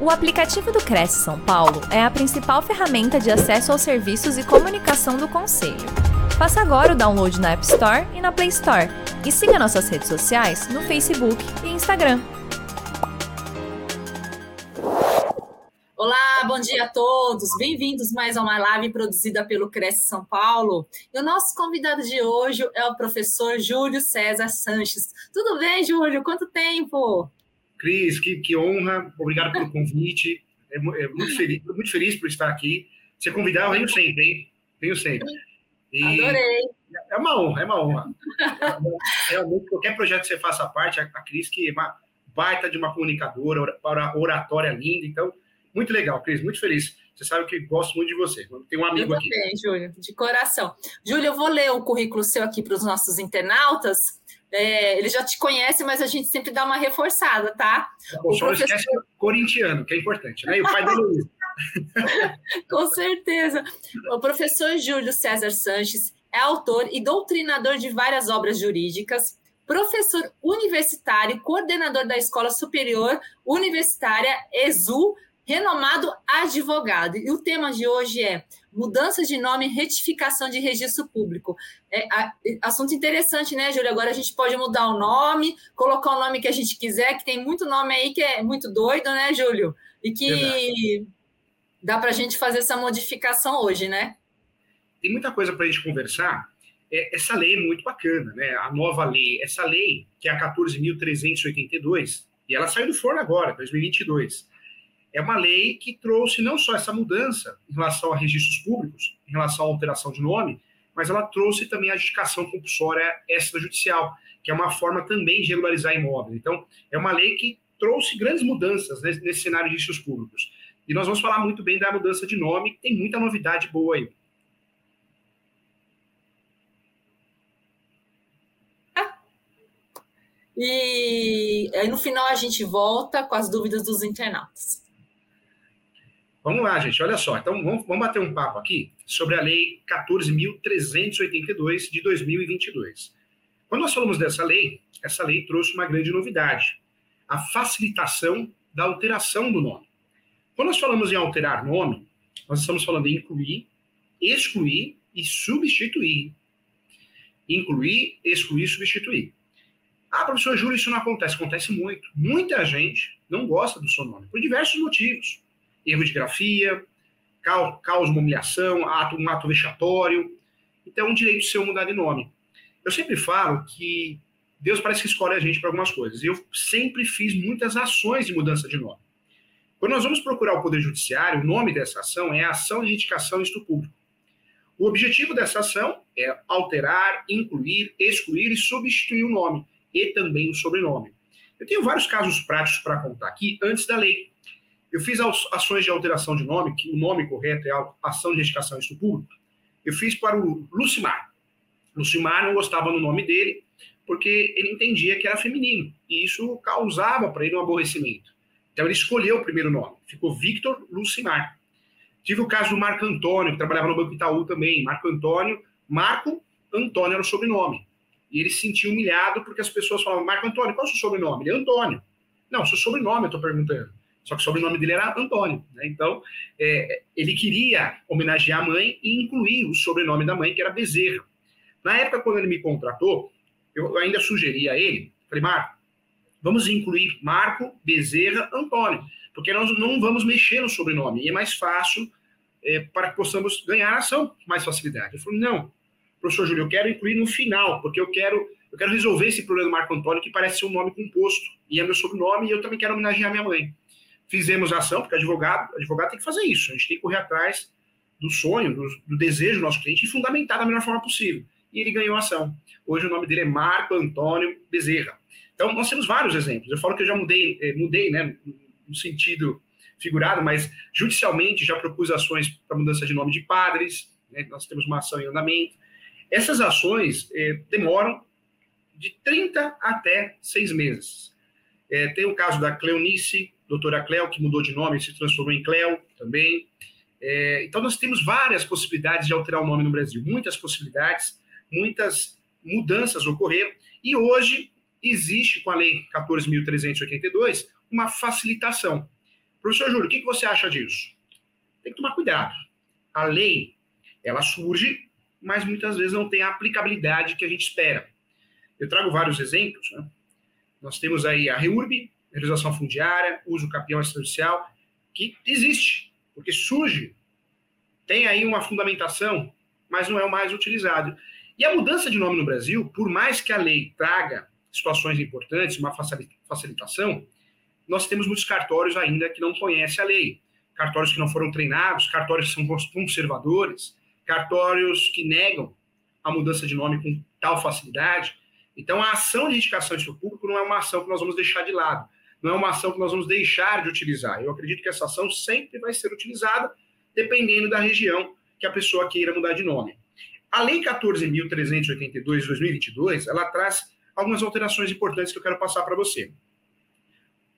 O aplicativo do Cresce São Paulo é a principal ferramenta de acesso aos serviços e comunicação do Conselho. Faça agora o download na App Store e na Play Store. E siga nossas redes sociais no Facebook e Instagram. Olá, bom dia a todos. Bem-vindos mais a uma live produzida pelo Cresce São Paulo. E o nosso convidado de hoje é o professor Júlio César Sanches. Tudo bem, Júlio? Quanto tempo? Cris, que, que honra, obrigado pelo convite. É, é muito, feliz, muito feliz por estar aqui. Se convidar, eu venho sempre, hein? Venho sempre. E Adorei. É uma honra, é uma honra. Realmente, qualquer projeto que você faça parte, a Cris, que é uma baita de uma comunicadora, para oratória linda. Então, muito legal, Cris, muito feliz. Você sabe que gosto muito de você. Tem um amigo eu aqui. Também, Júlio, de coração. Júlio, eu vou ler o currículo seu aqui para os nossos internautas. É, ele já te conhece, mas a gente sempre dá uma reforçada, tá? O, o professor... esquece corintiano, que é importante, né? E o pai da Luiz. Com certeza. O professor Júlio César Sanches é autor e doutrinador de várias obras jurídicas, professor universitário, coordenador da Escola Superior Universitária ESU, renomado advogado. E o tema de hoje é mudança de nome e retificação de registro público. É, a, assunto interessante, né, Júlia? Agora a gente pode mudar o nome, colocar o nome que a gente quiser, que tem muito nome aí que é muito doido, né, Júlio? E que Verdade. dá para a gente fazer essa modificação hoje, né? Tem muita coisa para a gente conversar. É, essa lei é muito bacana, né? A nova lei, essa lei, que é a 14.382, e ela saiu do forno agora, 2022 é uma lei que trouxe não só essa mudança em relação a registros públicos, em relação à alteração de nome, mas ela trouxe também a adjudicação compulsória extrajudicial, que é uma forma também de regularizar imóveis. Então, é uma lei que trouxe grandes mudanças nesse, nesse cenário de registros públicos. E nós vamos falar muito bem da mudança de nome, que tem muita novidade boa aí. E aí no final a gente volta com as dúvidas dos internautas. Vamos lá, gente, olha só. Então, vamos, vamos bater um papo aqui sobre a Lei 14.382 de 2022. Quando nós falamos dessa lei, essa lei trouxe uma grande novidade: a facilitação da alteração do nome. Quando nós falamos em alterar nome, nós estamos falando em incluir, excluir e substituir. Incluir, excluir substituir. Ah, professor Júlio, isso não acontece. Acontece muito. Muita gente não gosta do seu nome, por diversos motivos erro de grafia, causa uma humilhação, ato, um ato vexatório. Então, é um direito seu mudar de nome. Eu sempre falo que Deus parece que escolhe a gente para algumas coisas. Eu sempre fiz muitas ações de mudança de nome. Quando nós vamos procurar o Poder Judiciário, o nome dessa ação é Ação de Indicação Isto Público. O objetivo dessa ação é alterar, incluir, excluir e substituir o nome e também o sobrenome. Eu tenho vários casos práticos para contar aqui antes da lei. Eu fiz ações de alteração de nome, que o nome correto é Ação de Retificação Isso Público. Eu fiz para o Lucimar. Lucimar não gostava do nome dele, porque ele entendia que era feminino, e isso causava para ele um aborrecimento. Então ele escolheu o primeiro nome, ficou Victor Lucimar. Tive o caso do Marco Antônio, que trabalhava no Banco Itaú também. Marco Antônio, Marco Antônio era o sobrenome. E ele se sentia humilhado porque as pessoas falavam: Marco Antônio, qual é o seu sobrenome? Ele é Antônio. Não, seu sobrenome, eu estou perguntando. Só que o sobrenome dele era Antônio. Né? Então, é, ele queria homenagear a mãe e incluir o sobrenome da mãe, que era Bezerra. Na época, quando ele me contratou, eu ainda sugeri a ele, falei, Marco, vamos incluir Marco, Bezerra, Antônio, porque nós não vamos mexer no sobrenome, e é mais fácil é, para que possamos ganhar a ação com mais facilidade. Eu falei, não, professor Júlio, eu quero incluir no final, porque eu quero, eu quero resolver esse problema do Marco Antônio, que parece ser um nome composto, e é meu sobrenome, e eu também quero homenagear minha mãe fizemos a ação, porque advogado, advogado tem que fazer isso, a gente tem que correr atrás do sonho, do, do desejo do nosso cliente e fundamentar da melhor forma possível. E ele ganhou a ação. Hoje o nome dele é Marco Antônio Bezerra. Então, nós temos vários exemplos. Eu falo que eu já mudei, eh, mudei né, no sentido figurado, mas judicialmente já propus ações para mudança de nome de padres, né, nós temos uma ação em andamento. Essas ações eh, demoram de 30 até 6 meses. Eh, tem o caso da Cleonice, doutora Cleo, que mudou de nome, se transformou em Cleo também. É, então, nós temos várias possibilidades de alterar o nome no Brasil, muitas possibilidades, muitas mudanças ocorreram, e hoje existe, com a Lei 14.382, uma facilitação. Professor Júlio, o que você acha disso? Tem que tomar cuidado. A lei, ela surge, mas muitas vezes não tem a aplicabilidade que a gente espera. Eu trago vários exemplos. Né? Nós temos aí a REURB, realização fundiária, uso capião extrajudicial, que existe, porque surge, tem aí uma fundamentação, mas não é o mais utilizado. E a mudança de nome no Brasil, por mais que a lei traga situações importantes, uma facilitação, nós temos muitos cartórios ainda que não conhecem a lei. Cartórios que não foram treinados, cartórios que são conservadores, cartórios que negam a mudança de nome com tal facilidade. Então, a ação de indicação de público não é uma ação que nós vamos deixar de lado, não é uma ação que nós vamos deixar de utilizar. Eu acredito que essa ação sempre vai ser utilizada, dependendo da região que a pessoa queira mudar de nome. A Lei 14.382 de 2022, ela traz algumas alterações importantes que eu quero passar para você.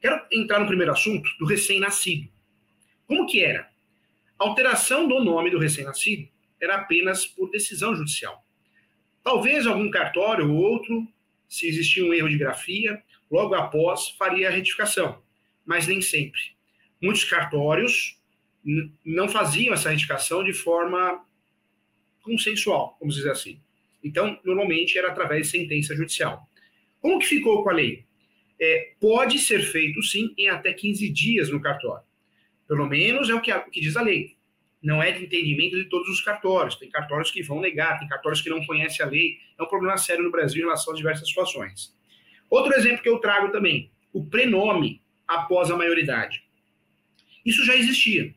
Quero entrar no primeiro assunto do recém-nascido. Como que era? A alteração do nome do recém-nascido era apenas por decisão judicial. Talvez algum cartório ou outro, se existia um erro de grafia, logo após faria a retificação, mas nem sempre. Muitos cartórios não faziam essa retificação de forma consensual, vamos dizer assim. Então, normalmente era através de sentença judicial. Como que ficou com a lei? É, pode ser feito, sim, em até 15 dias no cartório. Pelo menos é o que, o que diz a lei. Não é de entendimento de todos os cartórios. Tem cartórios que vão negar, tem cartórios que não conhecem a lei. É um problema sério no Brasil em relação a diversas situações. Outro exemplo que eu trago também, o prenome após a maioridade. Isso já existia.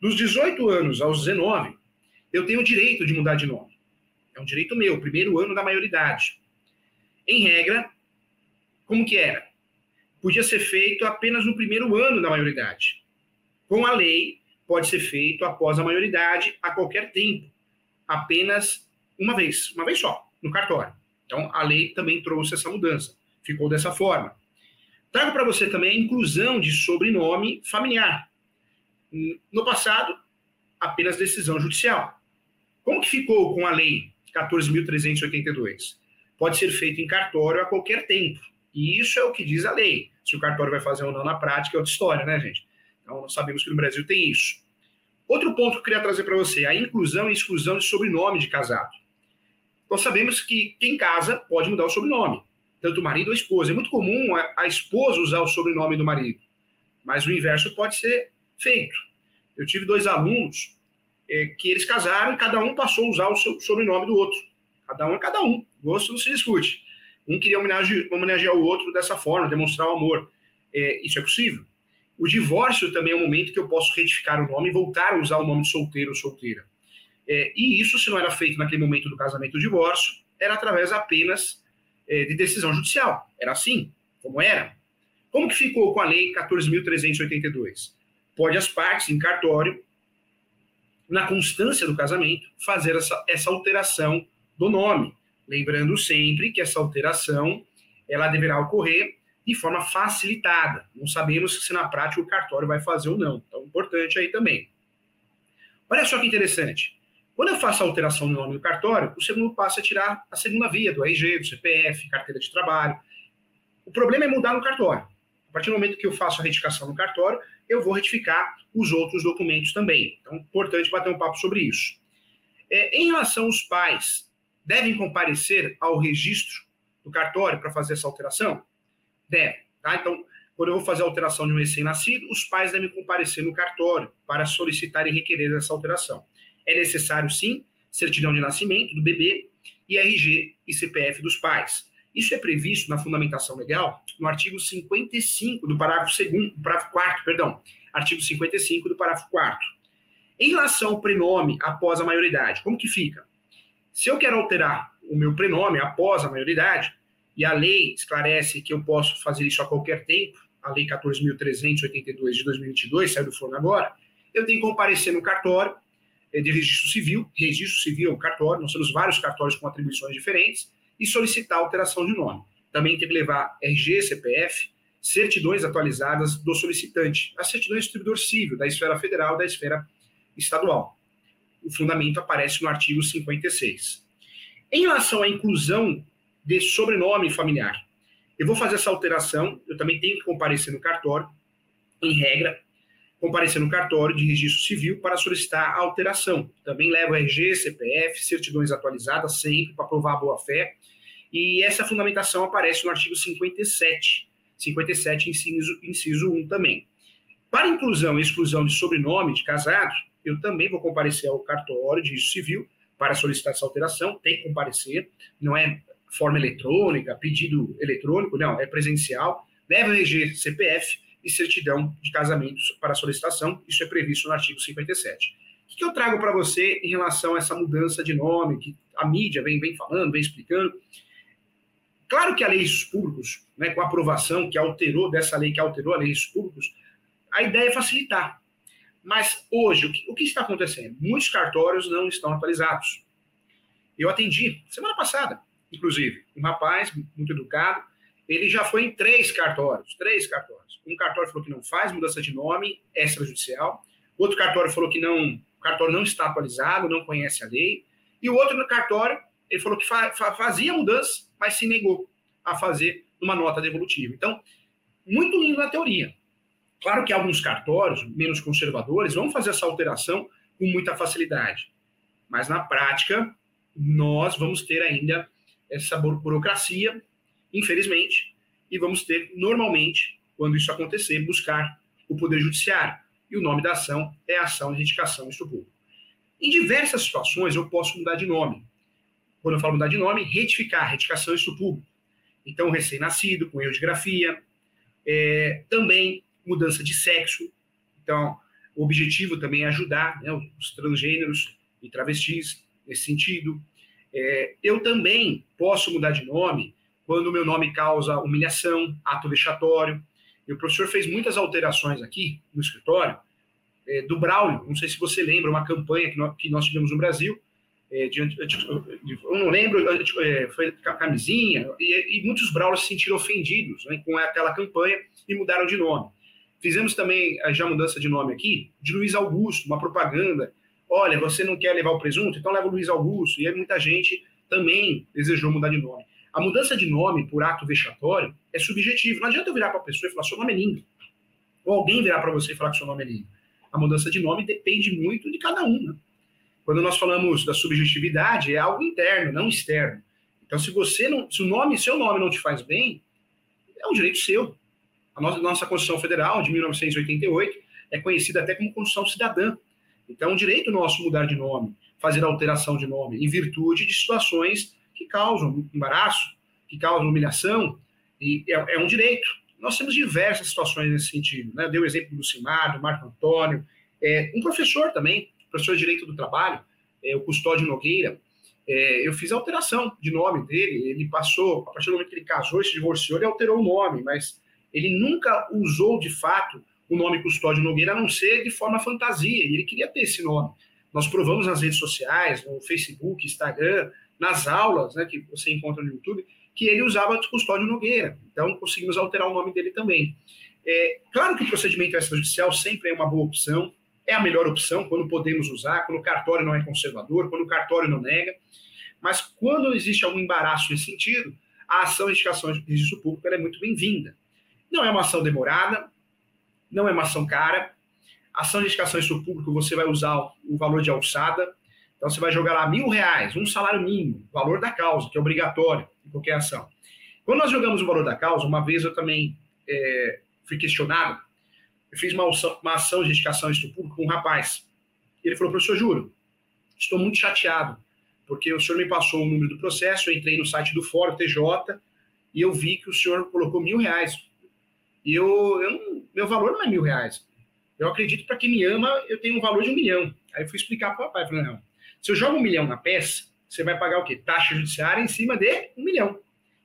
Dos 18 anos aos 19, eu tenho o direito de mudar de nome. É um direito meu, primeiro ano da maioridade. Em regra, como que era? Podia ser feito apenas no primeiro ano da maioridade. Com a lei, pode ser feito após a maioridade a qualquer tempo, apenas uma vez, uma vez só, no cartório. Então, a lei também trouxe essa mudança, ficou dessa forma. Trago para você também a inclusão de sobrenome familiar. No passado, apenas decisão judicial. Como que ficou com a lei 14.382? Pode ser feito em cartório a qualquer tempo. E isso é o que diz a lei. Se o cartório vai fazer ou não na prática é outra história, né, gente? Então, nós sabemos que no Brasil tem isso. Outro ponto que eu queria trazer para você, a inclusão e exclusão de sobrenome de casado. Nós sabemos que quem casa pode mudar o sobrenome, tanto o marido ou a esposa. É muito comum a, a esposa usar o sobrenome do marido, mas o inverso pode ser feito. Eu tive dois alunos é, que eles casaram e cada um passou a usar o seu sobrenome do outro. Cada um é cada um. Gosto não se discute. Um queria homenagear, homenagear o outro dessa forma, demonstrar o amor. É, isso é possível. O divórcio também é um momento que eu posso retificar o nome e voltar a usar o nome de solteiro ou solteira. É, e isso, se não era feito naquele momento do casamento ou divórcio, era através apenas de decisão judicial. Era assim, como era. Como que ficou com a lei 14.382? Pode as partes, em cartório, na constância do casamento, fazer essa, essa alteração do nome. Lembrando sempre que essa alteração ela deverá ocorrer de forma facilitada. Não sabemos se na prática o cartório vai fazer ou não. Então, importante aí também. Olha só que interessante. Quando eu faço a alteração no nome do cartório, o segundo passo é tirar a segunda via do RG, do CPF, carteira de trabalho. O problema é mudar no cartório. A partir do momento que eu faço a retificação no cartório, eu vou retificar os outros documentos também. Então, importante bater um papo sobre isso. É, em relação aos pais, devem comparecer ao registro do cartório para fazer essa alteração? Devem. Tá? Então, quando eu vou fazer a alteração de um recém-nascido, os pais devem comparecer no cartório para solicitar e requerer essa alteração. É necessário, sim, certidão de nascimento do bebê e RG e CPF dos pais. Isso é previsto na fundamentação legal no artigo 55 do parágrafo 2 parágrafo 4 perdão, artigo 55 do parágrafo 4 Em relação ao prenome após a maioridade, como que fica? Se eu quero alterar o meu prenome após a maioridade, e a lei esclarece que eu posso fazer isso a qualquer tempo, a lei 14.382 de 2022, saiu do forno agora, eu tenho que comparecer no cartório de registro civil, registro civil é um cartório, nós temos vários cartórios com atribuições diferentes, e solicitar alteração de nome. Também tem que levar RG, CPF, certidões atualizadas do solicitante, as certidões do distribuidor civil, da esfera federal da esfera estadual. O fundamento aparece no artigo 56. Em relação à inclusão de sobrenome familiar, eu vou fazer essa alteração, eu também tenho que comparecer no cartório, em regra, comparecer no cartório de registro civil para solicitar a alteração. Também leva RG, CPF, certidões atualizadas sempre para provar a boa-fé. E essa fundamentação aparece no artigo 57, 57, inciso, inciso 1 também. Para inclusão e exclusão de sobrenome de casado, eu também vou comparecer ao cartório de registro civil para solicitar essa alteração, tem que comparecer, não é forma eletrônica, pedido eletrônico, não, é presencial, leva RG, CPF e certidão de casamento para solicitação, isso é previsto no artigo 57. O que eu trago para você em relação a essa mudança de nome, que a mídia vem, vem falando, vem explicando? Claro que a lei dos públicos, né, com a aprovação que alterou, dessa lei que alterou a lei dos a ideia é facilitar. Mas hoje, o que, o que está acontecendo? Muitos cartórios não estão atualizados. Eu atendi semana passada, inclusive, um rapaz muito educado, ele já foi em três cartórios, três cartórios. Um cartório falou que não faz mudança de nome extrajudicial, outro cartório falou que não, o cartório não está atualizado, não conhece a lei, e o outro cartório, ele falou que fa, fazia mudança, mas se negou a fazer uma nota devolutiva. Então, muito lindo na teoria. Claro que alguns cartórios menos conservadores vão fazer essa alteração com muita facilidade, mas na prática nós vamos ter ainda essa burocracia, infelizmente, e vamos ter normalmente, quando isso acontecer, buscar o poder judiciário. E o nome da ação é ação de indicação do público. Em diversas situações eu posso mudar de nome. Quando eu falo mudar de nome, retificar, retificação do público. Então, recém-nascido, com erro de grafia. É, também mudança de sexo. Então, o objetivo também é ajudar né, os transgêneros e travestis nesse sentido. É, eu também posso mudar de nome quando o meu nome causa humilhação, ato vexatório. E o professor fez muitas alterações aqui no escritório é, do Braulio. Não sei se você lembra, uma campanha que nós, que nós tivemos no Brasil. É, de, de, eu não lembro, é, foi camisinha, e, e muitos Braulios se sentiram ofendidos né, com aquela campanha e mudaram de nome. Fizemos também já mudança de nome aqui, de Luiz Augusto, uma propaganda. Olha, você não quer levar o presunto? Então leva o Luiz Augusto. E aí muita gente também desejou mudar de nome. A mudança de nome por ato vexatório é subjetivo. Não adianta eu virar para a pessoa e falar seu nome é lindo. Ou alguém virar para você e falar que seu nome é lindo. A mudança de nome depende muito de cada um. Né? Quando nós falamos da subjetividade, é algo interno, não externo. Então, se você não, se o nome, seu nome não te faz bem, é um direito seu. A nossa, nossa Constituição Federal, de 1988, é conhecida até como Constituição Cidadã. Então, é um direito nosso mudar de nome, fazer alteração de nome, em virtude de situações que causam embaraço, que causam humilhação, e é, é um direito. Nós temos diversas situações nesse sentido. Né? Deu o exemplo do Cimar, do Marco Antônio, é, um professor também, professor de Direito do Trabalho, é, o Custódio Nogueira, é, eu fiz a alteração de nome dele, ele passou, a partir do momento que ele casou, se divorciou, ele alterou o nome, mas ele nunca usou de fato o nome Custódio Nogueira, a não ser de forma fantasia, e ele queria ter esse nome. Nós provamos nas redes sociais, no Facebook, Instagram, nas aulas né, que você encontra no YouTube, que ele usava Custódio Nogueira. Então, conseguimos alterar o nome dele também. É, claro que o procedimento extrajudicial sempre é uma boa opção, é a melhor opção quando podemos usar, quando o cartório não é conservador, quando o cartório não nega, mas quando existe algum embaraço nesse sentido, a ação de indicação de registro público é muito bem-vinda. Não é uma ação demorada, não é uma ação cara. Ação de indicação isso público, você vai usar o valor de alçada. Então, você vai jogar lá mil reais, um salário mínimo, valor da causa, que é obrigatório em qualquer ação. Quando nós jogamos o valor da causa, uma vez eu também é, fui questionado, eu fiz uma ação, uma ação de indicação isso público com um rapaz. Ele falou, professor, juro, estou muito chateado, porque o senhor me passou o número do processo, eu entrei no site do Fórum TJ e eu vi que o senhor colocou mil reais e eu, eu não, meu valor não é mil reais. Eu acredito que para quem me ama, eu tenho um valor de um milhão. Aí eu fui explicar para o papai. Falei, não, se eu jogo um milhão na peça, você vai pagar o quê? Taxa judiciária em cima de um milhão.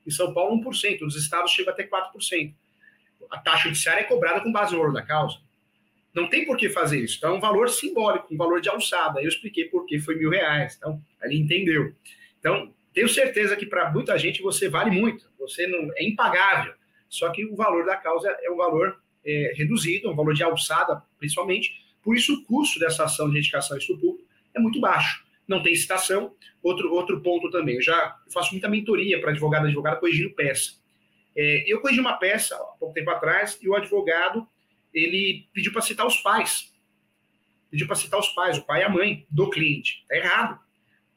Em São Paulo, 1%. Nos estados chega até 4%. A taxa judiciária é cobrada com base no valor da causa. Não tem por que fazer isso. Então, é um valor simbólico, um valor de alçada. Eu expliquei por que foi mil reais. Então, ele entendeu. Então, tenho certeza que para muita gente você vale muito. Você não é impagável. Só que o valor da causa é um valor é, reduzido, um valor de alçada, principalmente. Por isso, o custo dessa ação de retificação e público é muito baixo. Não tem citação. Outro, outro ponto também, eu já faço muita mentoria para advogado e advogada corrigindo peça. É, eu corrigi uma peça há pouco tempo atrás e o advogado ele pediu para citar os pais. Pediu para citar os pais, o pai e a mãe do cliente. Está errado.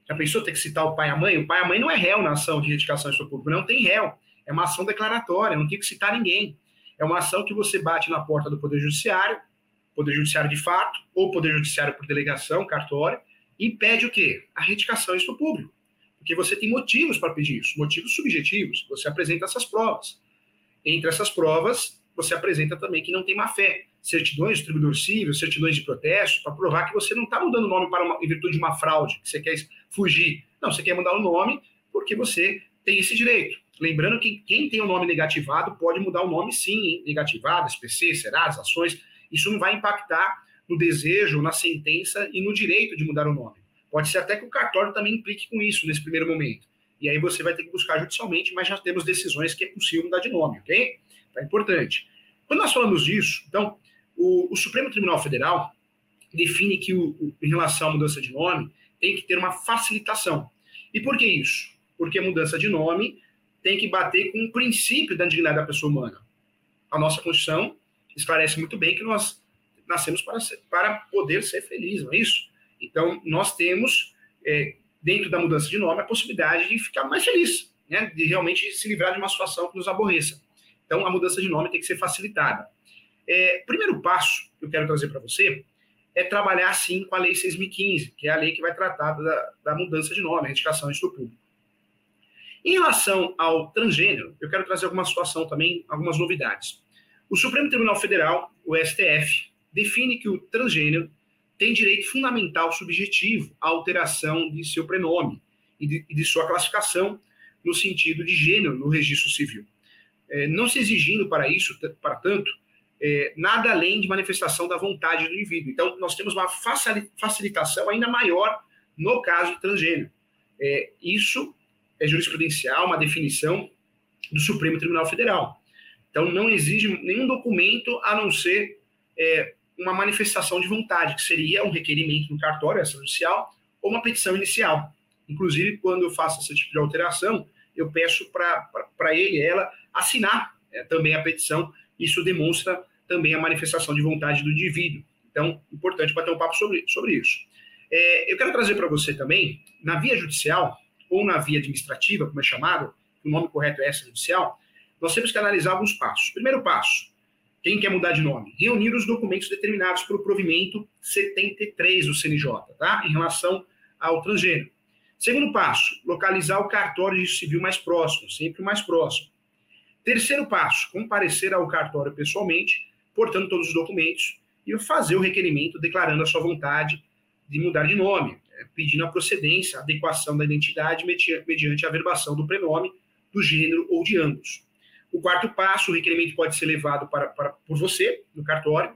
Já pensou ter que citar o pai e a mãe? O pai e a mãe não é réu na ação de retificação de público, não tem réu. É uma ação declaratória, não tem que citar ninguém. É uma ação que você bate na porta do Poder Judiciário, Poder Judiciário de fato, ou Poder Judiciário por delegação, cartório, e pede o quê? A retificação de público. Porque você tem motivos para pedir isso, motivos subjetivos. Você apresenta essas provas. Entre essas provas, você apresenta também que não tem má fé. Certidões de distribuidor civil, certidões de protesto, para provar que você não está mudando o nome para uma, em virtude de uma fraude, que você quer fugir. Não, você quer mudar o nome porque você tem esse direito. Lembrando que quem tem o nome negativado pode mudar o nome sim, hein? negativado, SPC, Serasa, ações. Isso não vai impactar no desejo, na sentença e no direito de mudar o nome. Pode ser até que o cartório também implique com isso nesse primeiro momento. E aí você vai ter que buscar judicialmente, mas já temos decisões que é possível mudar de nome, ok? Tá importante. Quando nós falamos disso, então, o, o Supremo Tribunal Federal define que, o, o, em relação à mudança de nome, tem que ter uma facilitação. E por que isso? Porque a mudança de nome tem que bater com o princípio da dignidade da pessoa humana. A nossa Constituição esclarece muito bem que nós nascemos para, ser, para poder ser felizes, não é isso? Então, nós temos, é, dentro da mudança de nome, a possibilidade de ficar mais feliz, né? de realmente se livrar de uma situação que nos aborreça. Então, a mudança de nome tem que ser facilitada. É, primeiro passo que eu quero trazer para você é trabalhar, sim, com a Lei 6.015, que é a lei que vai tratar da, da mudança de nome, a retificação do público. Em relação ao transgênero, eu quero trazer alguma situação também, algumas novidades. O Supremo Tribunal Federal, o STF, define que o transgênero tem direito fundamental subjetivo à alteração de seu prenome e de, de sua classificação no sentido de gênero no registro civil. É, não se exigindo para isso, para tanto, é, nada além de manifestação da vontade do indivíduo. Então, nós temos uma facilitação ainda maior no caso de transgênero. É, isso é jurisprudencial, uma definição do Supremo Tribunal Federal. Então, não exige nenhum documento a não ser é, uma manifestação de vontade, que seria um requerimento no cartório extrajudicial ou uma petição inicial. Inclusive, quando eu faço esse tipo de alteração, eu peço para ele, ela, assinar é, também a petição. Isso demonstra também a manifestação de vontade do indivíduo. Então, importante bater um papo sobre, sobre isso. É, eu quero trazer para você também, na via judicial, ou na via administrativa, como é chamado, o nome correto é extrajudicial, nós temos que analisar alguns passos. Primeiro passo, quem quer mudar de nome? Reunir os documentos determinados pelo provimento 73 do CNJ, tá? Em relação ao transgênero. Segundo passo, localizar o cartório de civil mais próximo, sempre o mais próximo. Terceiro passo, comparecer ao cartório pessoalmente, portando todos os documentos e fazer o requerimento declarando a sua vontade de mudar de nome, é, pedindo a procedência, a adequação da identidade mediante a averbação do prenome, do gênero ou de ambos. O quarto passo, o requerimento pode ser levado para, para, por você, no cartório,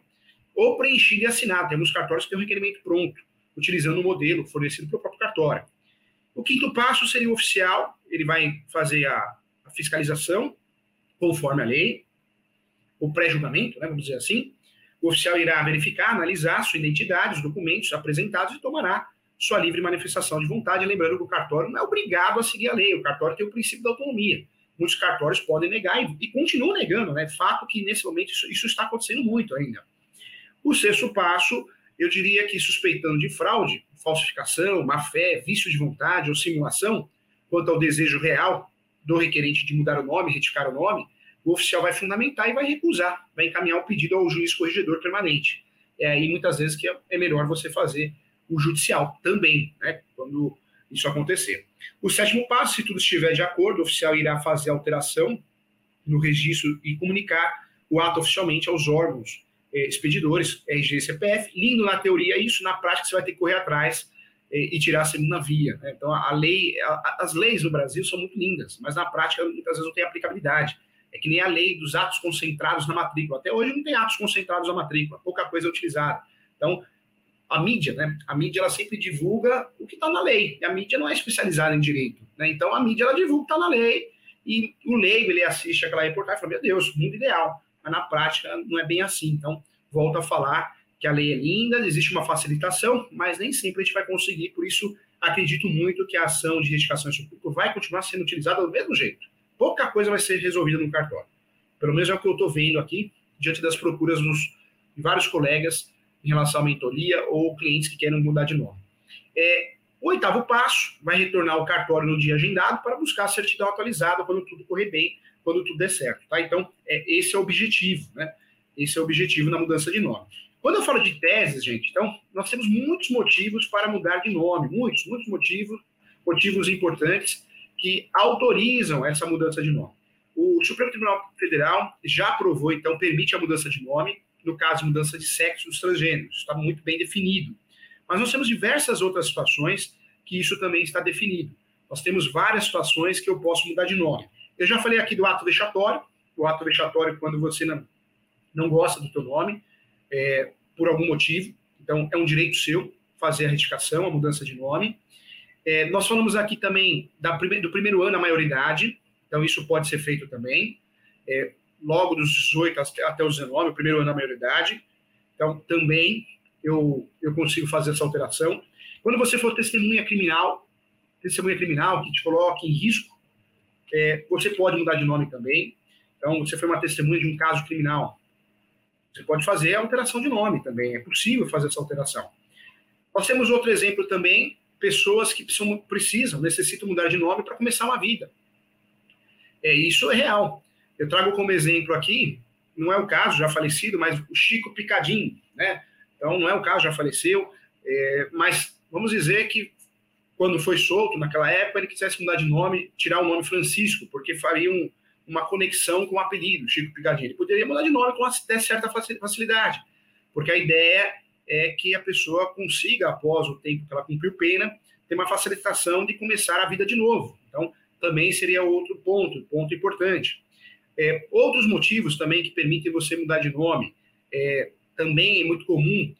ou preenchido e assinado. Temos cartórios que têm um requerimento pronto, utilizando o modelo fornecido pelo próprio cartório. O quinto passo seria o oficial, ele vai fazer a, a fiscalização, conforme a lei, o pré-julgamento, né, vamos dizer assim. O oficial irá verificar, analisar sua identidade, os documentos apresentados e tomará sua livre manifestação de vontade, lembrando que o cartório não é obrigado a seguir a lei, o cartório tem o princípio da autonomia muitos cartórios podem negar e, e continuam negando, né? Fato que nesse momento isso, isso está acontecendo muito ainda. O sexto passo, eu diria que suspeitando de fraude, falsificação, má fé, vício de vontade ou simulação, quanto ao desejo real do requerente de mudar o nome, retificar o nome, o oficial vai fundamentar e vai recusar, vai encaminhar o pedido ao juiz corregedor permanente. É aí muitas vezes que é melhor você fazer o judicial também, né? Quando isso acontecer. O sétimo passo, se tudo estiver de acordo, o oficial irá fazer alteração no registro e comunicar o ato oficialmente aos órgãos eh, expedidores, RG e CPF. Lindo na teoria isso, na prática você vai ter que correr atrás eh, e tirar a segunda via. Né? Então, a lei, a, as leis no Brasil são muito lindas, mas na prática muitas vezes não tem aplicabilidade. É que nem a lei dos atos concentrados na matrícula. Até hoje não tem atos concentrados na matrícula, pouca coisa é utilizada. Então, a mídia, né? A mídia ela sempre divulga o que está na lei. E a mídia não é especializada em direito, né? Então a mídia ela divulga o que está na lei e o leigo ele assiste aquela reportagem e fala: meu Deus, mundo ideal. Mas na prática não é bem assim. Então volto a falar que a lei é linda, existe uma facilitação, mas nem sempre a gente vai conseguir. Por isso acredito muito que a ação de retificação de público vai continuar sendo utilizada do mesmo jeito. Pouca coisa vai ser resolvida no cartório. Pelo menos é o que eu estou vendo aqui diante das procuras de vários colegas em relação à mentoria ou clientes que querem mudar de nome. É, o oitavo passo vai retornar ao cartório no dia agendado para buscar a certidão atualizada quando tudo correr bem, quando tudo der certo. Tá? Então, é, esse é o objetivo, né? Esse é o objetivo na mudança de nome. Quando eu falo de teses, gente, então, nós temos muitos motivos para mudar de nome, muitos, muitos motivos, motivos importantes que autorizam essa mudança de nome. O Supremo Tribunal Federal já aprovou, então, permite a mudança de nome, no caso, mudança de sexo dos transgêneros, está muito bem definido. Mas nós temos diversas outras situações que isso também está definido. Nós temos várias situações que eu posso mudar de nome. Eu já falei aqui do ato vexatório, o ato vexatório quando você não, não gosta do teu nome, é, por algum motivo, então é um direito seu fazer a retificação, a mudança de nome. É, nós falamos aqui também da prime do primeiro ano a maioridade, então isso pode ser feito também, é, logo dos 18 até os 19, o primeiro ano a maioridade, então também eu, eu consigo fazer essa alteração. Quando você for testemunha criminal, testemunha criminal que te coloque em risco, é, você pode mudar de nome também. Então, você foi uma testemunha de um caso criminal, você pode fazer a alteração de nome também, é possível fazer essa alteração. Nós temos outro exemplo também, pessoas que precisam, precisam necessitam mudar de nome para começar uma vida. É, isso é real. Eu trago como exemplo aqui, não é o caso, já falecido, mas o Chico Picadinho, né? Então, não é o caso, já faleceu, é, mas vamos dizer que quando foi solto, naquela época, ele quisesse mudar de nome, tirar o nome Francisco, porque faria um, uma conexão com o apelido, Chico Picadinho. Ele poderia mudar de nome com até certa facilidade, porque a ideia é que a pessoa consiga, após o tempo que ela cumpriu pena, ter uma facilitação de começar a vida de novo. Então, também seria outro ponto, ponto importante. É, outros motivos também que permitem você mudar de nome, é, também é muito comum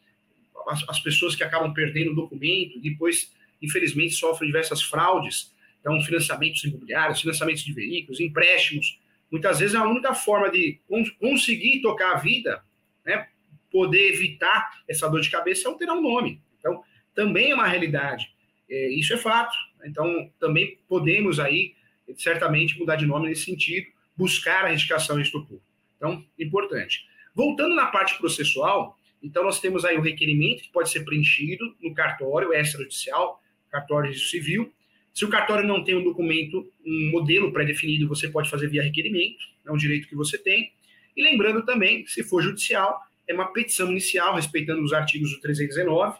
as, as pessoas que acabam perdendo o documento, depois, infelizmente, sofrem diversas fraudes, então, financiamentos imobiliários, financiamentos de veículos, empréstimos. Muitas vezes, a única forma de conseguir tocar a vida, né, poder evitar essa dor de cabeça é alterar o nome. Então, também é uma realidade. É, isso é fato. Então, também podemos aí, certamente, mudar de nome nesse sentido, buscar a retificação em estupro. Então, importante. Voltando na parte processual, então nós temos aí o requerimento que pode ser preenchido no cartório extrajudicial, cartório civil. Se o cartório não tem um documento, um modelo pré-definido, você pode fazer via requerimento, é um direito que você tem. E lembrando também, se for judicial, é uma petição inicial, respeitando os artigos do 319,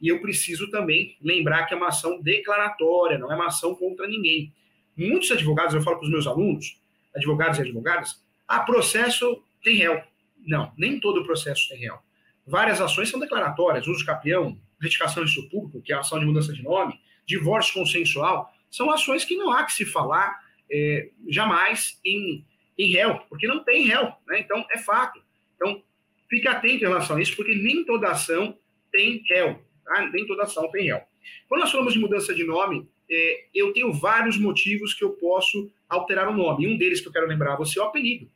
e eu preciso também lembrar que é uma ação declaratória, não é uma ação contra ninguém. Muitos advogados, eu falo para os meus alunos, advogados e advogadas, ah, processo tem réu. Não, nem todo processo tem réu. Várias ações são declaratórias, uso capião, retificação de uso público, que é a ação de mudança de nome, divórcio consensual, são ações que não há que se falar é, jamais em, em réu, porque não tem réu, né? então é fato. Então, fique atento em relação a isso, porque nem toda ação tem réu, tá? nem toda ação tem réu. Quando nós falamos de mudança de nome, é, eu tenho vários motivos que eu posso alterar o nome. Um deles que eu quero lembrar você é o apelido.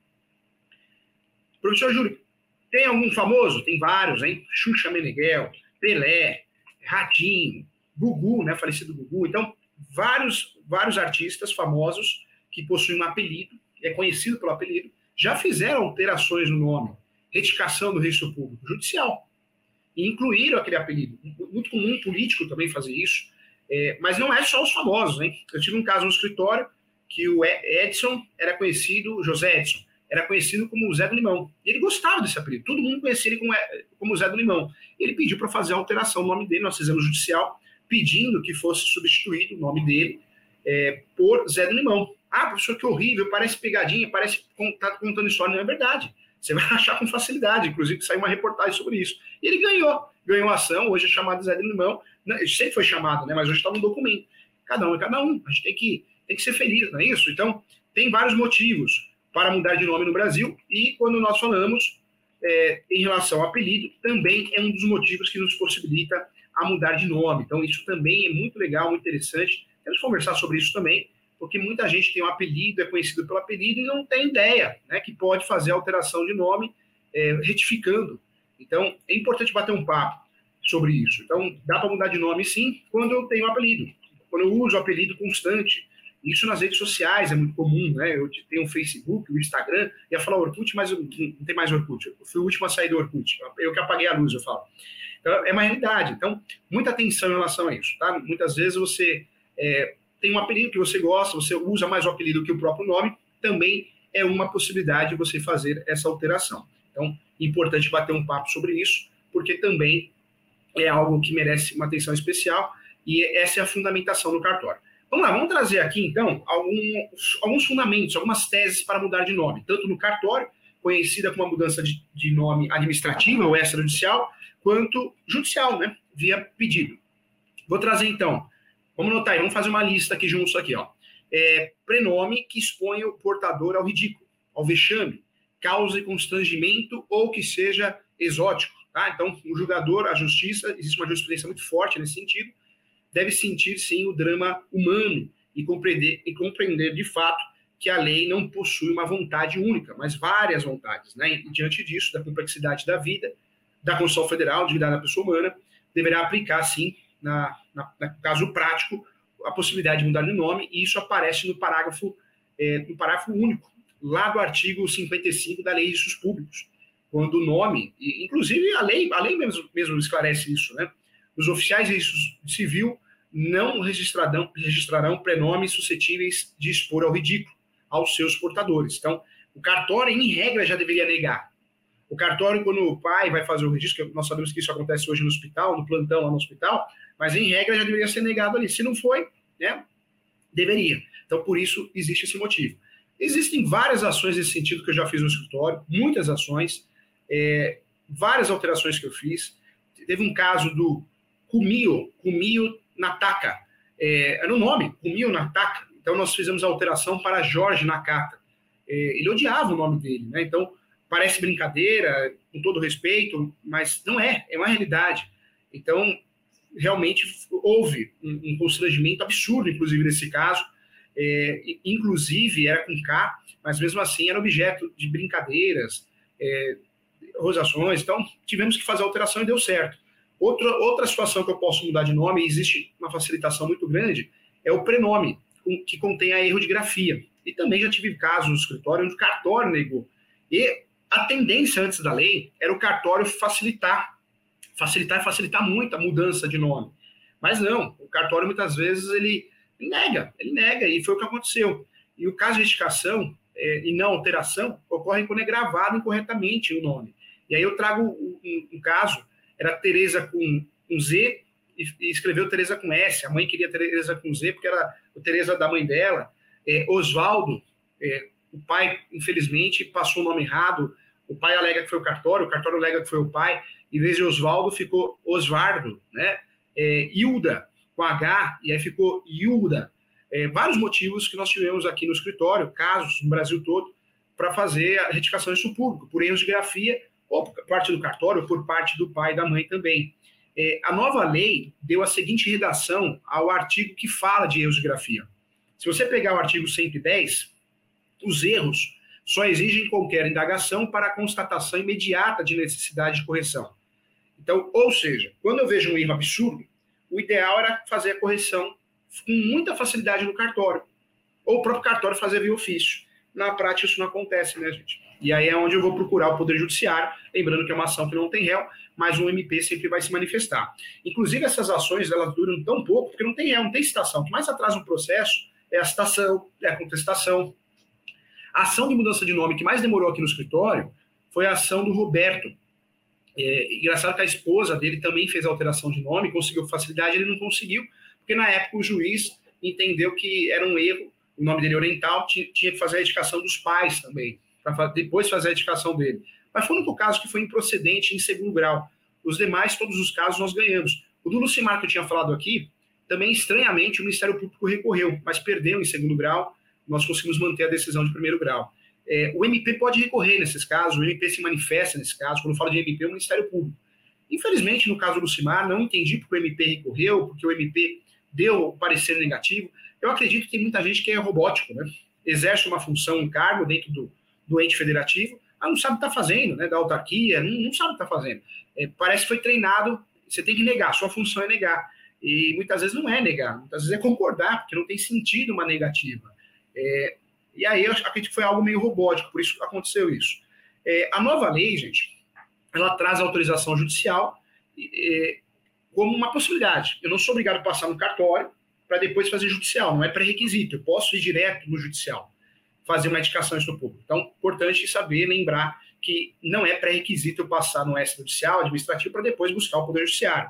Professor Júlio, tem algum famoso? Tem vários, hein? Xuxa Meneghel, Pelé, Ratinho, Gugu, né? Falecido Gugu. Então, vários, vários artistas famosos que possuem um apelido, é conhecido pelo apelido, já fizeram alterações no nome, retificação do registro público judicial. E incluíram aquele apelido. Muito comum um político também fazer isso. É, mas não é só os famosos, hein? Eu tive um caso no escritório que o Edson era conhecido, José Edson, era conhecido como Zé do Limão. E ele gostava desse apelido, todo mundo conhecia ele como, Zé do Limão. Ele pediu para fazer a alteração do nome dele, nós fizemos judicial, pedindo que fosse substituído o nome dele é, por Zé do Limão. Ah, professor, que horrível, parece pegadinha, parece tá contando história, não é verdade. Você vai achar com facilidade, inclusive saiu uma reportagem sobre isso. E ele ganhou, ganhou a ação, hoje é chamado Zé do Limão, sempre foi chamado, né, mas hoje está no documento. Cada um é cada um, a gente tem que, tem que ser feliz, não é isso? Então, tem vários motivos para mudar de nome no Brasil. E quando nós falamos é, em relação ao apelido, também é um dos motivos que nos possibilita a mudar de nome. Então, isso também é muito legal, muito interessante. Temos conversar sobre isso também, porque muita gente tem um apelido, é conhecido pelo apelido e não tem ideia né, que pode fazer alteração de nome é, retificando. Então, é importante bater um papo sobre isso. Então, dá para mudar de nome sim quando eu tenho um apelido, quando eu uso o apelido constante Isso nas redes sociais é muito comum, né? Eu tenho o Facebook, o Instagram, ia falar Orkut, mas não tem mais Orkut. Eu fui o último a sair do Orkut. Eu que apaguei a luz, eu falo. Então, é uma realidade. Então, muita atenção em relação a isso, tá? Muitas vezes você é, tem um apelido que você gosta, você usa mais o apelido que o próprio nome, também é uma possibilidade de você fazer essa alteração. Então, importante bater um papo sobre isso, porque também é algo que merece uma atenção especial e essa é a fundamentação do cartório. Vamos lá, vamos trazer aqui então alguns, alguns fundamentos, algumas teses para mudar de nome, tanto no cartório, conhecida como a mudança de, de nome administrativa ou extrajudicial, quanto judicial, né, via pedido. Vou trazer então, vamos notar aí, vamos fazer uma lista aqui juntos aqui, ó. É, prenome que expõe o portador ao ridículo, ao vexame, cause constrangimento ou que seja exótico, tá? Então, o julgador, a justiça, existe uma jurisprudência muito forte nesse sentido, deve sentir sim o drama humano e compreender, e compreender de fato que a lei não possui uma vontade única, mas várias vontades. Né? E diante disso, da complexidade da vida, da Constituição Federal, de dignidade da pessoa humana, deverá aplicar, sim, na, na, no caso prático, a possibilidade de mudar de nome, e isso aparece no parágrafo, é, no parágrafo único, lá do artigo 55 da Lei de Registros Públicos, quando o nome, e, inclusive a lei, a lei mesmo, mesmo esclarece isso, né? Os oficiais de registro civil não registrarão, registrarão prenomes suscetíveis de expor ao ridículo aos seus portadores. Então, o cartório, em regra, já deveria negar. O cartório, quando o pai vai fazer o registro, nós sabemos que isso acontece hoje no hospital, no plantão lá no hospital, mas em regra já deveria ser negado ali. Se não foi, né, deveria. Então, por isso, existe esse motivo. Existem várias ações nesse sentido que eu já fiz no escritório, muitas ações, é, várias alterações que eu fiz. Teve um caso do Kumio, Kumio Nataka. É, era o nome, Kumio Nataka. Então nós fizemos a alteração para Jorge Nakata. É, ele odiava o nome dele, né? Então parece brincadeira, com todo respeito, mas não é, é uma realidade. Então realmente houve um, um constrangimento absurdo, inclusive nesse caso. É, inclusive era com K, mas mesmo assim era objeto de brincadeiras, é, rosações. Então tivemos que fazer a alteração e deu certo. Outra, outra situação que eu posso mudar de nome, e existe uma facilitação muito grande, é o prenome, que contém a erro de grafia. E também já tive casos no escritório onde o cartório negou. E a tendência antes da lei era o cartório facilitar, facilitar e facilitar muito a mudança de nome. Mas não, o cartório muitas vezes ele nega, ele nega, e foi o que aconteceu. E o caso de retificação é, e não alteração ocorre quando é gravado incorretamente o nome. E aí eu trago um, um caso era Teresa com um Z e, escreveu Teresa com S. A mãe queria Teresa com Z porque era o Teresa da mãe dela. É, Oswaldo, é, o pai, infelizmente, passou o nome errado. O pai alega que foi o cartório, o cartório alega que foi o pai. Em vez de Oswaldo, ficou Osvardo, né? É, Hilda, com H, e aí ficou Hilda. É, vários motivos que nós tivemos aqui no escritório, casos no Brasil todo, para fazer a retificação disso público, por erros de grafia por parte do cartório, por parte do pai e da mãe também. É, a nova lei deu a seguinte redação ao artigo que fala de erros de grafia. Se você pegar o artigo 110, os erros só exigem qualquer indagação para constatação imediata de necessidade de correção. Então, ou seja, quando eu vejo um erro absurdo, o ideal era fazer a correção com muita facilidade no cartório, ou o próprio cartório fazer via ofício. Na prática, isso não acontece, né, gente? E aí é onde eu vou procurar o Poder Judiciário, lembrando que é uma ação que não tem réu, mas o MP sempre vai se manifestar. Inclusive, essas ações elas duram tão pouco, porque não tem réu, não tem citação. O que mais atrasa um processo é a citação, é a contestação. A ação de mudança de nome que mais demorou aqui no escritório foi a ação do Roberto. É, engraçado que a esposa dele também fez a alteração de nome, conseguiu facilidade, ele não conseguiu, porque na época o juiz entendeu que era um erro, o nome dele oriental, tinha, tinha que fazer a indicação dos pais também para depois fazer a edificação dele. Mas foi único caso que foi improcedente em segundo grau. Os demais, todos os casos, nós ganhamos. O do Lucimar, que eu tinha falado aqui, também, estranhamente, o Ministério Público recorreu, mas perdeu em segundo grau, nós conseguimos manter a decisão de primeiro grau. É, o MP pode recorrer nesses casos, o MP se manifesta nesse caso, quando eu falo de MP, é o Ministério Público. Infelizmente, no caso do Lucimar, não entendi porque o MP recorreu, porque o MP deu parecer negativo. Eu acredito que tem muita gente que é robótico, né? exerce uma função, um cargo dentro do, do ente federativo, mas não sabe o que está fazendo, né, da autarquia, não, não sabe o que está fazendo. É, parece que foi treinado, você tem que negar, sua função é negar. E muitas vezes não é negar, muitas vezes é concordar, porque não tem sentido uma negativa. É, e aí eu acredito que foi algo meio robótico, por isso aconteceu isso. É, a nova lei, gente, ela traz autorização judicial é, como uma possibilidade. Eu não sou obrigado a passar no cartório para depois fazer judicial, não é pré-requisito, eu posso ir direto no judicial, fazer uma indicação no público. Então, importante saber, lembrar que não é pré-requisito eu passar no extrajudicial, administrativo, para depois buscar o Poder Judiciário.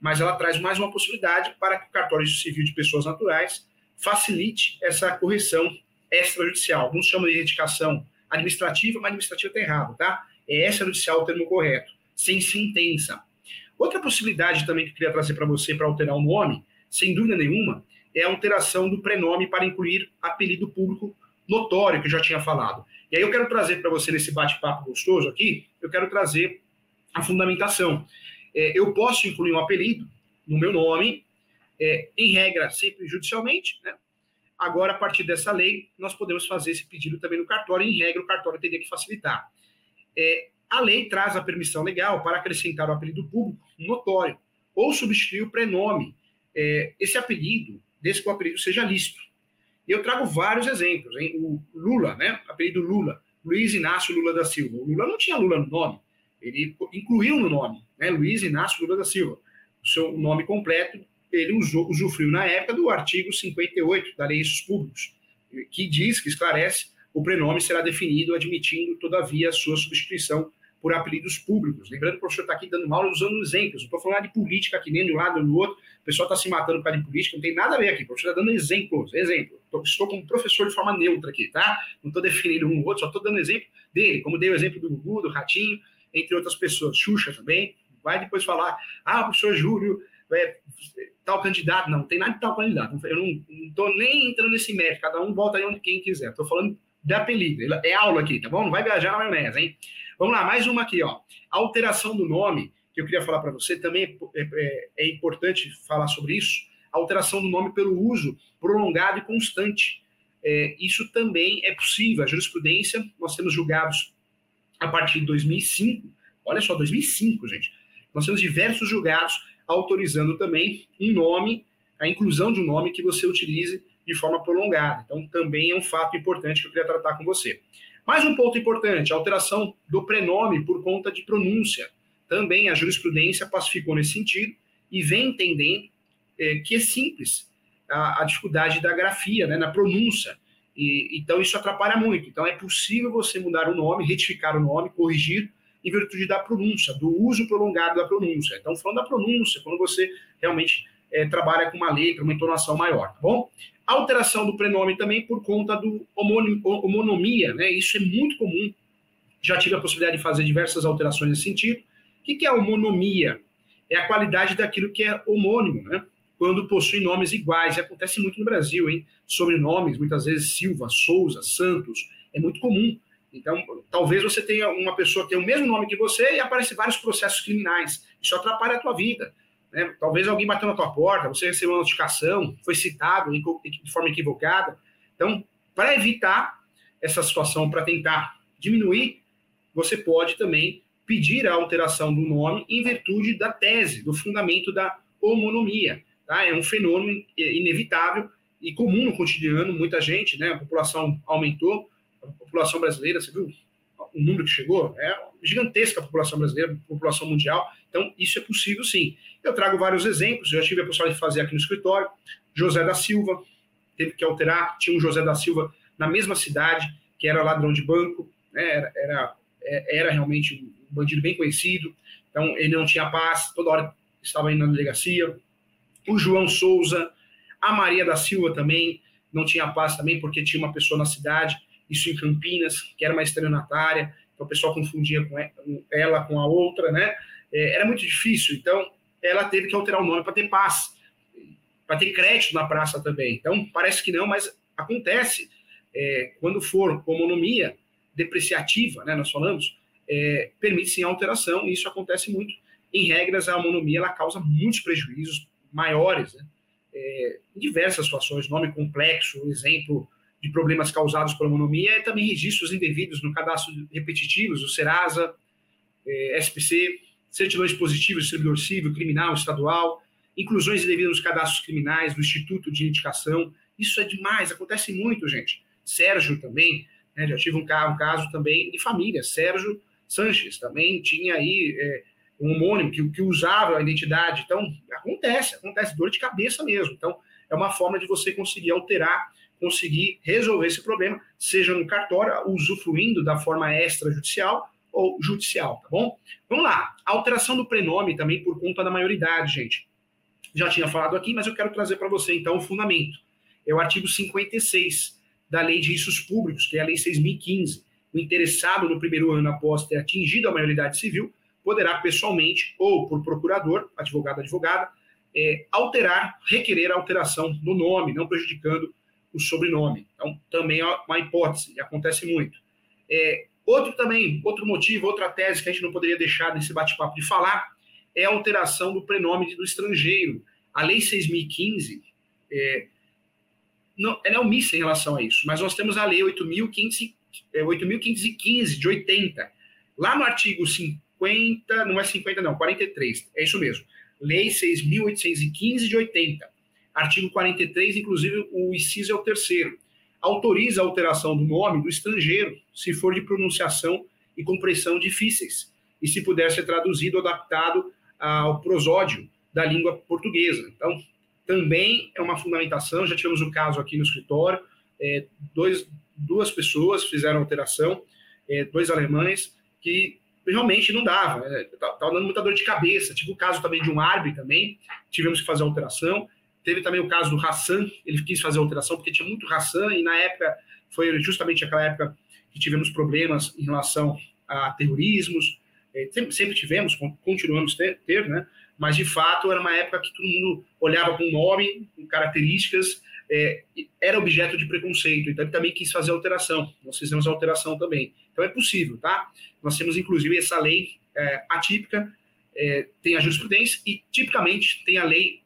Mas ela traz mais uma possibilidade para que o cartório civil de pessoas naturais facilite essa correção extrajudicial. Alguns chamam de indicação administrativa, mas administrativa está errado, tá? É extrajudicial o termo correto, sem sentença. Outra possibilidade também que eu queria trazer para você para alterar o nome, sem dúvida nenhuma, é a alteração do prenome para incluir apelido público notório, que eu já tinha falado. E aí eu quero trazer para você, nesse bate-papo gostoso aqui, eu quero trazer a fundamentação. É, eu posso incluir um apelido no meu nome, é, em regra, sempre judicialmente, né? Agora, a partir dessa lei, nós podemos fazer esse pedido também no cartório, em regra, o cartório teria que facilitar. É, a lei traz a permissão legal para acrescentar o apelido público notório ou substituir o prenome. É, esse apelido, desde que o apelido seja lícito. E eu trago vários exemplos. Hein? O Lula, né? Apelido Lula. Luiz Inácio Lula da Silva. O Lula não tinha Lula no nome. Ele incluiu no nome, né? Luiz Inácio Lula da Silva. O seu nome completo, ele usou, usufruiu na época do artigo 58 da Lei dos Públicos, que diz, que esclarece, o prenome será definido admitindo, todavia, a sua substituição por apelidos públicos. Lembrando que o professor está aqui dando aula usando exemplos. Não estou falando de política aqui, nem de um lado nem do outro. O pessoal está se matando por causa de política, não tem nada a ver aqui. O professor está dando exemplos. Exemplo. Estou como professor de forma neutra aqui, tá? Não estou definindo um ou outro, só estou dando exemplo dele, como dei o exemplo do Gugu, do Ratinho, entre outras pessoas. Xuxa também. Vai depois falar, ah, professor Júlio, é, tal candidato. Não, não tem nada de tal candidato. Eu não estou nem entrando nesse mérito. Cada um volta aí onde quem quiser. Estou falando de apelido. É aula aqui, tá bom? Não vai viajar na maionese, hein? Vamos lá, mais uma aqui, ó. A alteração do nome, que eu queria falar para você, também é, é, é, importante falar sobre isso. A alteração do nome pelo uso prolongado e constante. É, isso também é possível. A jurisprudência, nós temos julgados a partir de 2005. Olha só, 2005, gente. Nós temos diversos julgados autorizando também um nome, a inclusão de um nome que você utilize de forma prolongada. Então, também é um fato importante que eu queria tratar com você. Mais um ponto importante, a alteração do prenome por conta de pronúncia. Também a jurisprudência pacificou nesse sentido e vem entendendo é, que é simples a, a, dificuldade da grafia, né, na pronúncia. E, então, isso atrapalha muito. Então, é possível você mudar o nome, retificar o nome, corrigir em virtude da pronúncia, do uso prolongado da pronúncia. Então, falando da pronúncia, quando você realmente é, trabalha com uma letra, uma entonação maior, tá bom? Alteração do prenome também por conta do homonomia, né? Isso é muito comum. Já tive a possibilidade de fazer diversas alterações nesse sentido. O que é a homonomia? É a qualidade daquilo que é homônimo, né? Quando possui nomes iguais. E acontece muito no Brasil, hein? Sobrenomes, muitas vezes Silva, Souza, Santos. É muito comum. Então, talvez você tenha uma pessoa que tem o mesmo nome que você e aparece vários processos criminais. Isso atrapalha a tua vida. Né? Talvez alguém bateu na tua porta, você recebeu uma notificação, foi citado de forma equivocada. Então, para evitar essa situação, para tentar diminuir, você pode também pedir a alteração do nome em virtude da tese, do fundamento da homonomia. Tá? É um fenômeno inevitável e comum no cotidiano, muita gente, né? a população aumentou, a população brasileira, você viu o número que chegou? É gigantesca a população brasileira, a população mundial. Então, isso é possível sim. Eu trago vários exemplos, eu já tive a possibilidade de fazer aqui no escritório. José da Silva teve que alterar, tinha um José da Silva na mesma cidade, que era ladrão de banco, né? era, era, é, era realmente um bandido bem conhecido, então ele não tinha paz, toda hora estava indo na delegacia. O João Souza, a Maria da Silva também não tinha paz também, porque tinha uma pessoa na cidade, isso em Campinas, que era uma estelionatária, então o pessoal confundia com ela com a outra, né? É, era muito difícil, então ela teve que alterar o nome para ter paz, para ter crédito na praça também. Então parece que não, mas acontece. É, quando for homonomia depreciativa, né, nós falamos, é, permite sim a alteração, e isso acontece muito. Em regras, a homonomia ela causa muitos prejuízos maiores, né? é, em diversas situações, nome complexo, exemplo de problemas causados por homonomia é também registros indevidos no cadastro repetitivos, o Serasa, é, SPC, certidões positivas servidor civil, criminal, estadual, inclusões indevidas nos cadastros criminais, do Instituto de Indicação. Isso é demais, acontece muito, gente. Sérgio também, né, já tive um caso, um caso também de família. Sérgio Sanches também tinha aí é, um homônimo que, que usava a identidade. Então, acontece, acontece, dor de cabeça mesmo. Então, é uma forma de você conseguir alterar, conseguir resolver esse problema, seja no cartório, usufruindo da forma extrajudicial ou judicial, tá bom? Vamos lá. Alteração do prenome também por conta da maioridade, gente. Já tinha falado aqui, mas eu quero trazer para você, então, o fundamento. É o artigo 56 da Lei de Riscos Públicos, que é a Lei 6.015. O interessado no primeiro ano após ter atingido a maioridade civil poderá pessoalmente ou por procurador, advogado, advogada, é, alterar, requerer a alteração do nome, não prejudicando o sobrenome. Então, também é uma hipótese, e acontece muito. É, outro também, outro motivo, outra tese que a gente não poderia deixar nesse bate-papo de falar, é a alteração do prenome do estrangeiro. A Lei 6.015, é, não, ela é omissa em relação a isso, mas nós temos a Lei 8.515 é, de 80. Lá no artigo 50, não é 50 não, 43, é isso mesmo. Lei 6.815 de 80. Artigo 43, inclusive, o inciso é o terceiro. Autoriza a alteração do nome do estrangeiro, se for de pronunciação e compreensão difíceis, e se puder ser traduzido ou adaptado ao prosódio da língua portuguesa. Então, também é uma fundamentação, já tivemos o caso aqui no escritório, é, dois, duas pessoas fizeram alteração, é, dois alemães, que realmente não dava, estava né? dando muita dor de cabeça. Tive o caso também de um árbitro também, tivemos que fazer alteração. Teve também o caso do Hassan, ele quis fazer alteração porque tinha muito Hassan e na época foi justamente aquela época que tivemos problemas em relação a terrorismos, sempre, sempre tivemos, continuamos ter, ter, né? Mas de fato era uma época que todo mundo olhava com nome, com características, é, era objeto de preconceito. Então ele também quis fazer alteração. Nós fizemos alteração também. Então é possível, tá? Nós temos inclusive essa lei é, atípica, é, tem a jurisprudência e tipicamente tem a lei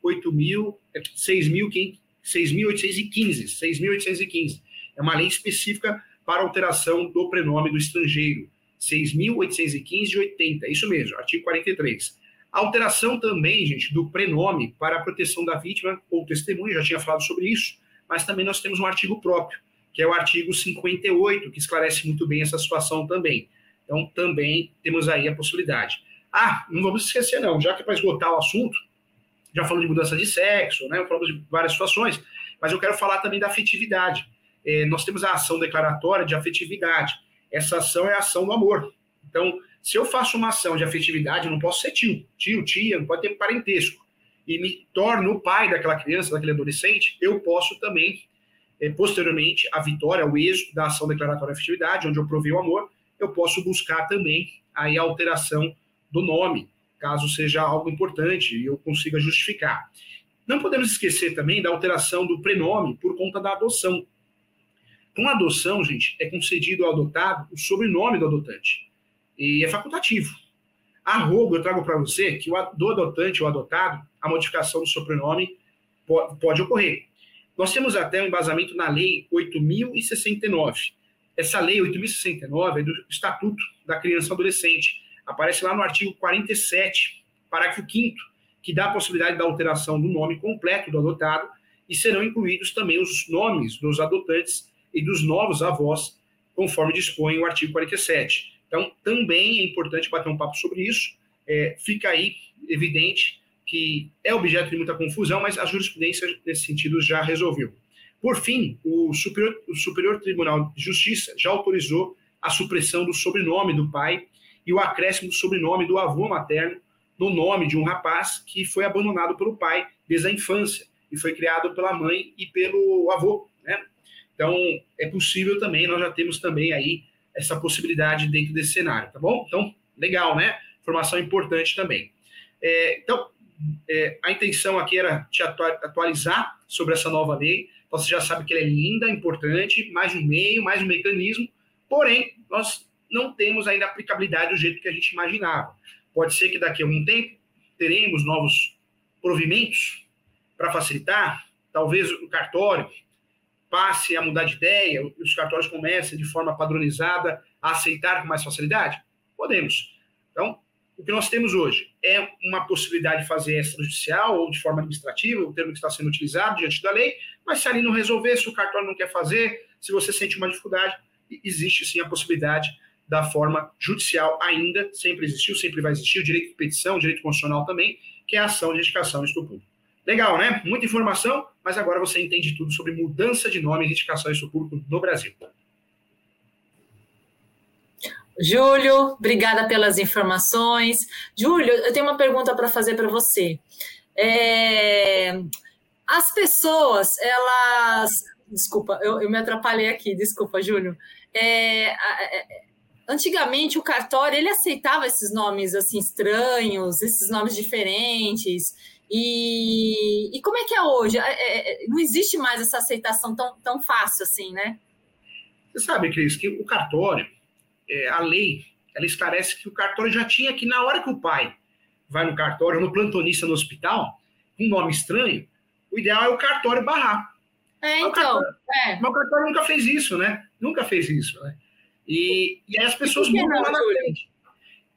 6.815, 6.815. É uma lei específica para alteração do prenome do estrangeiro. 6.815 de 80, isso mesmo, artigo 43. A alteração também, gente, do prenome para a proteção da vítima ou testemunha, já tinha falado sobre isso, mas também nós temos um artigo próprio, que é o artigo 58, que esclarece muito bem essa situação também. Então, também temos aí a possibilidade. Ah, não vamos esquecer, não, já que é para esgotar o assunto, já falamos de mudança de sexo, né? Falamos de várias situações, mas eu quero falar também da afetividade. É, nós temos a ação declaratória de afetividade. Essa ação é a ação do amor. Então, se eu faço uma ação de afetividade, eu não posso ser tio, tio, tia, não pode ter parentesco, e me torno o pai daquela criança, daquele adolescente, eu posso também é, posteriormente, a vitória, o êxito da ação declaratória de afetividade, onde eu provei o amor, eu posso buscar também aí a alteração do nome, caso seja algo importante e eu consiga justificar. Não podemos esquecer também da alteração do prenome por conta da adoção. Com a adoção, gente, é concedido ao adotado o sobrenome do adotante. E é facultativo. A rogo, eu trago para você que o, do adotante ou adotado, a modificação do sobrenome pode, pode ocorrer. Nós temos até um embasamento na Lei 8.069. Essa Lei 8.069 é do Estatuto da Criança e Adolescente. Aparece lá no artigo 47, parágrafo 5 que dá a possibilidade da alteração do nome completo do adotado e serão incluídos também os nomes dos adotantes e dos novos avós, conforme dispõe o artigo 47. Então, também é importante bater um papo sobre isso. É, fica aí evidente que é objeto de muita confusão, mas a jurisprudência, nesse sentido, já resolveu. Por fim, o Superior, o Superior Tribunal de Justiça já autorizou a supressão do sobrenome do pai e o acréscimo do sobrenome do avô materno no nome de um rapaz que foi abandonado pelo pai desde a infância e foi criado pela mãe e pelo avô, né? Então, é possível também, nós já temos também aí essa possibilidade dentro desse cenário, tá bom? Então, legal, né? Informação importante também. É, então, é, a intenção aqui era te atualizar sobre essa nova lei. Você já sabe que ela é linda, importante, mais um meio, mais um mecanismo, porém, nós não temos ainda aplicabilidade do jeito que a gente imaginava. Pode ser que daqui a algum tempo teremos novos provimentos para facilitar, talvez o cartório passe a mudar de ideia, os cartórios comecem de forma padronizada a aceitar com mais facilidade? Podemos. Então, o que nós temos hoje é uma possibilidade de fazer extrajudicial ou de forma administrativa, o termo que está sendo utilizado diante da lei, mas se ali não resolver, se o cartório não quer fazer, se você sente uma dificuldade, existe sim a possibilidade da forma judicial ainda, sempre existiu, sempre vai existir, o direito de petição, o direito constitucional também, que é a ação de indicação em público. Legal, né? Muita informação, mas agora você entende tudo sobre mudança de nome e indicação em público no Brasil. Júlio, obrigada pelas informações. Júlio, eu tenho uma pergunta para fazer para você. É, as pessoas, elas. Desculpa, eu, eu, me atrapalhei aqui, desculpa, Júlio. É, é, antigamente o cartório ele aceitava esses nomes assim estranhos, esses nomes diferentes. E, e como é que é hoje? É, é, não existe mais essa aceitação tão, tão fácil assim, né? Você sabe, Cris, que o cartório é, a lei, ela esclarece que o cartório já tinha que, na hora que o pai vai no cartório, no plantonista no hospital, com um nome estranho, o ideal é o cartório barrar. É, então. Mas o cartório, é. mas o cartório nunca fez isso, né? Nunca fez isso, né? E, e aí as pessoas mudam lá na frente.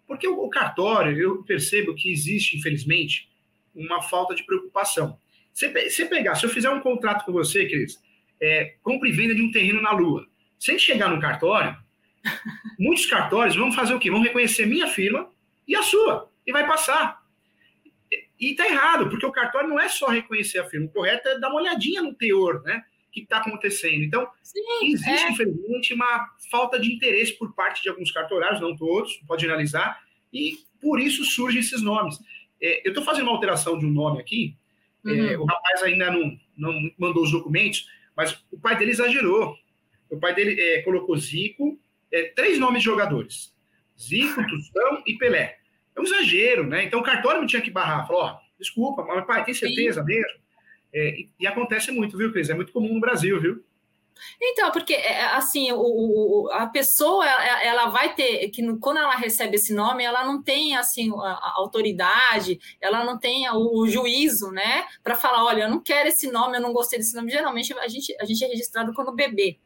Porque o, o cartório, eu percebo que existe, infelizmente, uma falta de preocupação. Se você pegar, se eu fizer um contrato com você, Cris, é, compra e venda de um terreno na Lua, sem chegar no cartório, Muitos cartórios vão fazer o quê? Vão reconhecer minha firma e a sua, e vai passar. E está errado, porque o cartório não é só reconhecer a firma, o correto é dar uma olhadinha no teor, né? Que está acontecendo. Então, Sim, existe, é. infelizmente, uma falta de interesse por parte de alguns cartorários, não todos, pode analisar, e por isso surgem esses nomes. É, eu estou fazendo uma alteração de um nome aqui, é, uhum. é, o rapaz ainda não, não mandou os documentos, mas o pai dele exagerou. O pai dele é, colocou Zico, é, três nomes de jogadores: Zico, Tostão e Pelé. É um exagero, né? Então o cartório não tinha que barrar. Falou: ó, desculpa, mas pai, tem certeza Sim. mesmo? É, e, acontece muito, viu, Cris? É muito comum no Brasil, viu? Então, porque é, assim, o, a pessoa ela, vai ter que quando ela recebe esse nome, ela não tem assim a, autoridade, ela não tem o, o juízo, né, para falar, olha, eu não quero esse nome, eu não gostei desse nome. Geralmente a gente a gente é registrado quando bebê,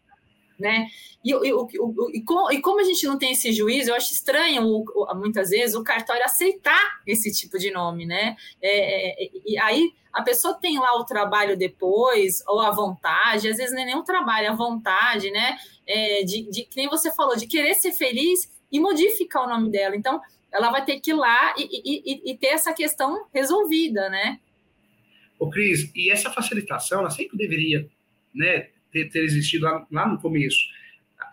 né? E, e, e, e, como a gente não tem esse juízo, eu acho estranho, muitas vezes, o cartório aceitar esse tipo de nome, né? É, é, e aí a pessoa tem lá o trabalho depois, ou a vontade, às vezes não é nem o trabalho, é a vontade, né? É, de, de, que nem você falou, de querer ser feliz e modificar o nome dela. Então, ela vai ter que ir lá e, e ter essa questão resolvida, né? Ô, Cris, e essa facilitação, ela sempre deveria, né, ter, ter existido lá, lá, no começo.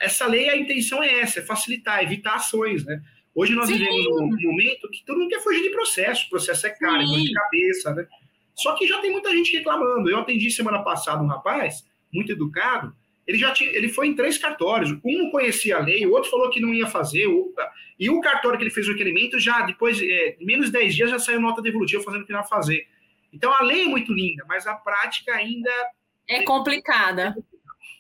Essa lei, a intenção é essa, é facilitar, evitar ações, né? Hoje nós Sim. vivemos um momento que todo mundo quer fugir de processo, o processo é caro, é de cabeça, né? Só que já tem muita gente reclamando. Eu atendi semana passada um rapaz, muito educado, ele já tinha, ele foi em três cartórios. Um conhecia a lei, o outro falou que não ia fazer, o, e o cartório que ele fez o requerimento já, depois, é, menos de 10 dias, já saiu nota devolutiva fazendo o que não ia fazer. Então a lei é muito linda, mas a prática ainda é complicada.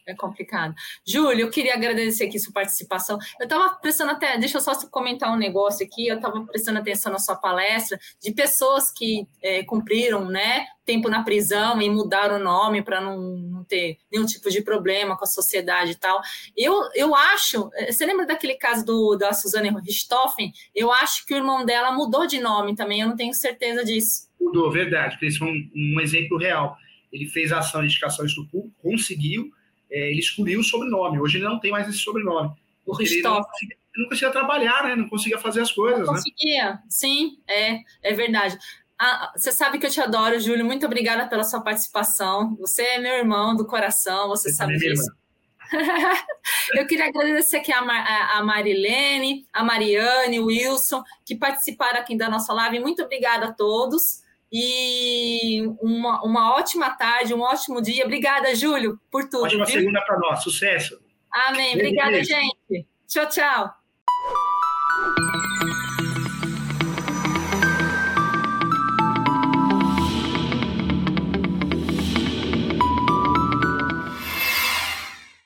É complicado. Júlio, eu queria agradecer aqui sua participação. Eu estava prestando até, deixa eu só comentar um negócio aqui, eu estava prestando atenção na sua palestra de pessoas que é, cumpriram né, tempo na prisão e mudaram o nome para não, não, ter nenhum tipo de problema com a sociedade e tal. Eu, eu acho, é, você lembra daquele caso do, da Suzane Richthofen? Eu acho que o irmão dela mudou de nome também, eu não tenho certeza disso. Mudou, verdade, porque esse foi um, um exemplo real ele fez a ação de indicação de público, conseguiu, é, ele escolheu o sobrenome. Hoje ele não tem mais esse sobrenome. O ele não conseguia, não conseguia, trabalhar, né? Não conseguia fazer as coisas. Não né? conseguia, né? sim, é, é verdade. Ah, você sabe que eu te adoro, Júlio. Muito obrigada pela sua participação. Você é meu irmão do coração, você, você sabe disso. eu queria agradecer aqui a, Mar, a Marilene, a Mariane, o Wilson, que participaram aqui da nossa live. Muito obrigada a todos e uma, uma ótima tarde, um ótimo dia. Obrigada, Júlio, por tudo. Ótima viu? segunda para nós. Sucesso. Amém. Obrigada, gente. Tchau, tchau.